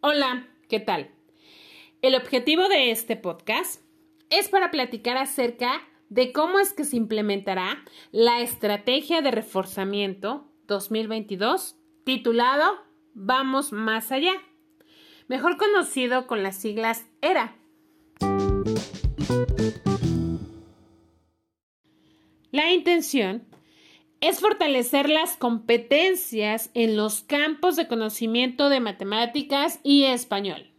Hola, ¿qué tal? El objetivo de este podcast es para platicar acerca de cómo es que se implementará la estrategia de reforzamiento 2022 titulado Vamos más allá, mejor conocido con las siglas ERA. La intención es fortalecer las competencias en los campos de conocimiento de matemáticas y español.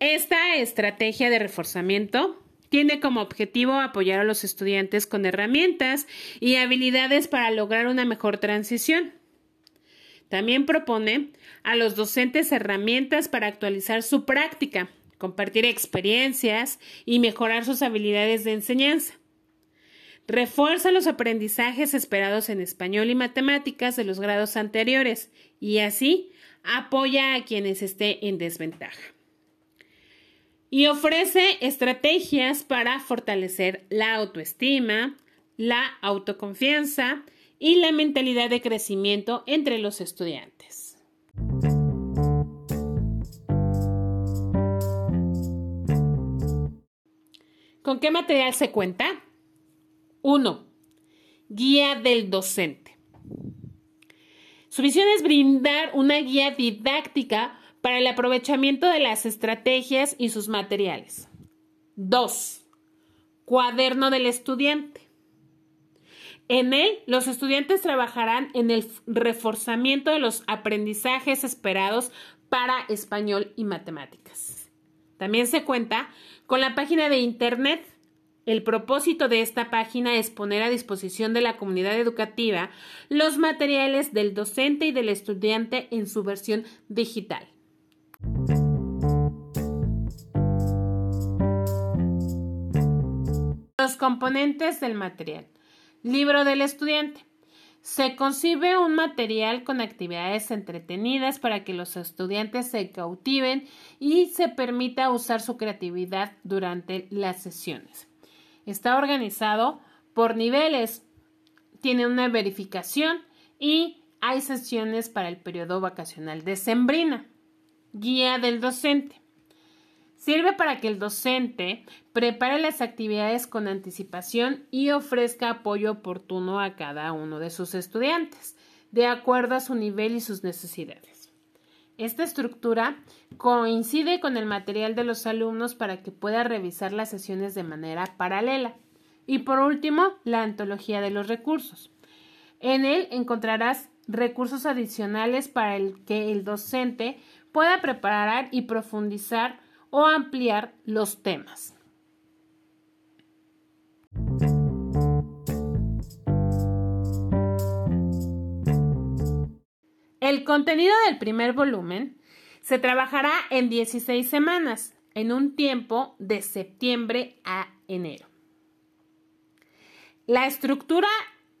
Esta estrategia de reforzamiento tiene como objetivo apoyar a los estudiantes con herramientas y habilidades para lograr una mejor transición. También propone a los docentes herramientas para actualizar su práctica, compartir experiencias y mejorar sus habilidades de enseñanza. Refuerza los aprendizajes esperados en español y matemáticas de los grados anteriores y así apoya a quienes estén en desventaja. Y ofrece estrategias para fortalecer la autoestima, la autoconfianza y la mentalidad de crecimiento entre los estudiantes. ¿Con qué material se cuenta? 1. Guía del docente. Su visión es brindar una guía didáctica para el aprovechamiento de las estrategias y sus materiales. 2. Cuaderno del estudiante. En él, los estudiantes trabajarán en el reforzamiento de los aprendizajes esperados para español y matemáticas. También se cuenta con la página de Internet. El propósito de esta página es poner a disposición de la comunidad educativa los materiales del docente y del estudiante en su versión digital. Los componentes del material. Libro del estudiante. Se concibe un material con actividades entretenidas para que los estudiantes se cautiven y se permita usar su creatividad durante las sesiones. Está organizado por niveles, tiene una verificación y hay sesiones para el periodo vacacional de Sembrina. Guía del docente. Sirve para que el docente prepare las actividades con anticipación y ofrezca apoyo oportuno a cada uno de sus estudiantes, de acuerdo a su nivel y sus necesidades. Esta estructura coincide con el material de los alumnos para que pueda revisar las sesiones de manera paralela. Y por último, la antología de los recursos. En él encontrarás recursos adicionales para el que el docente pueda preparar y profundizar o ampliar los temas. El contenido del primer volumen se trabajará en 16 semanas, en un tiempo de septiembre a enero. La estructura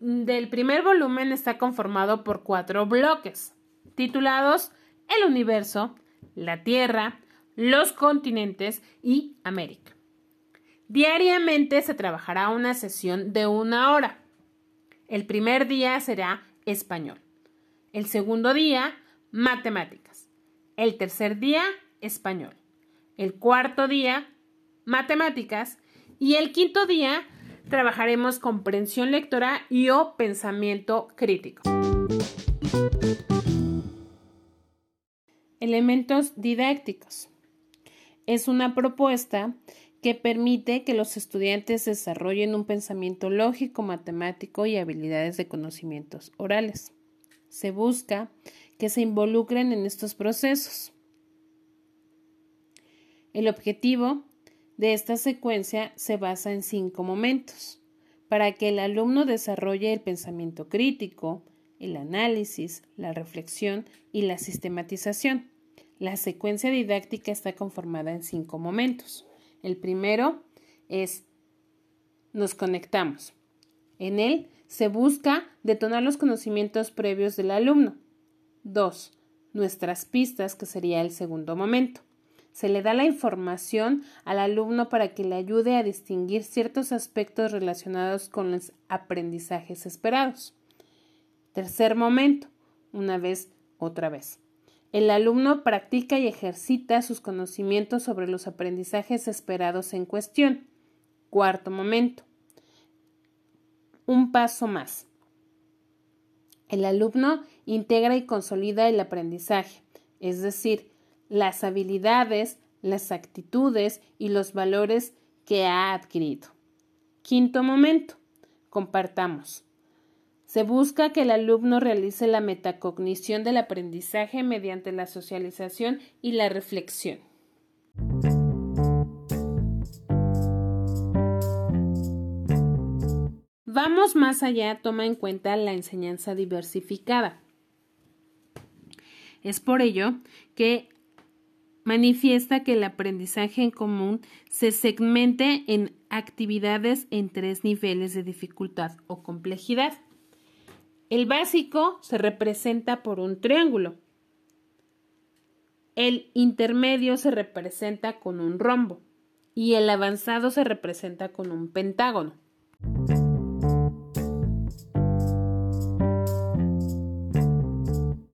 del primer volumen está conformado por cuatro bloques, titulados El universo, la Tierra, los continentes y América. Diariamente se trabajará una sesión de una hora. El primer día será español. El segundo día, matemáticas. El tercer día, español. El cuarto día, matemáticas. Y el quinto día, trabajaremos comprensión lectora y o pensamiento crítico. Elementos didácticos es una propuesta que permite que los estudiantes desarrollen un pensamiento lógico, matemático y habilidades de conocimientos orales. Se busca que se involucren en estos procesos. El objetivo de esta secuencia se basa en cinco momentos para que el alumno desarrolle el pensamiento crítico, el análisis, la reflexión y la sistematización. La secuencia didáctica está conformada en cinco momentos. El primero es nos conectamos. En él se busca detonar los conocimientos previos del alumno. Dos, Nuestras pistas, que sería el segundo momento. Se le da la información al alumno para que le ayude a distinguir ciertos aspectos relacionados con los aprendizajes esperados. Tercer momento, una vez, otra vez. El alumno practica y ejercita sus conocimientos sobre los aprendizajes esperados en cuestión. Cuarto momento. Un paso más. El alumno integra y consolida el aprendizaje, es decir, las habilidades, las actitudes y los valores que ha adquirido. Quinto momento. Compartamos. Se busca que el alumno realice la metacognición del aprendizaje mediante la socialización y la reflexión. Vamos más allá, toma en cuenta la enseñanza diversificada. Es por ello que manifiesta que el aprendizaje en común se segmente en actividades en tres niveles de dificultad o complejidad. El básico se representa por un triángulo. El intermedio se representa con un rombo y el avanzado se representa con un pentágono.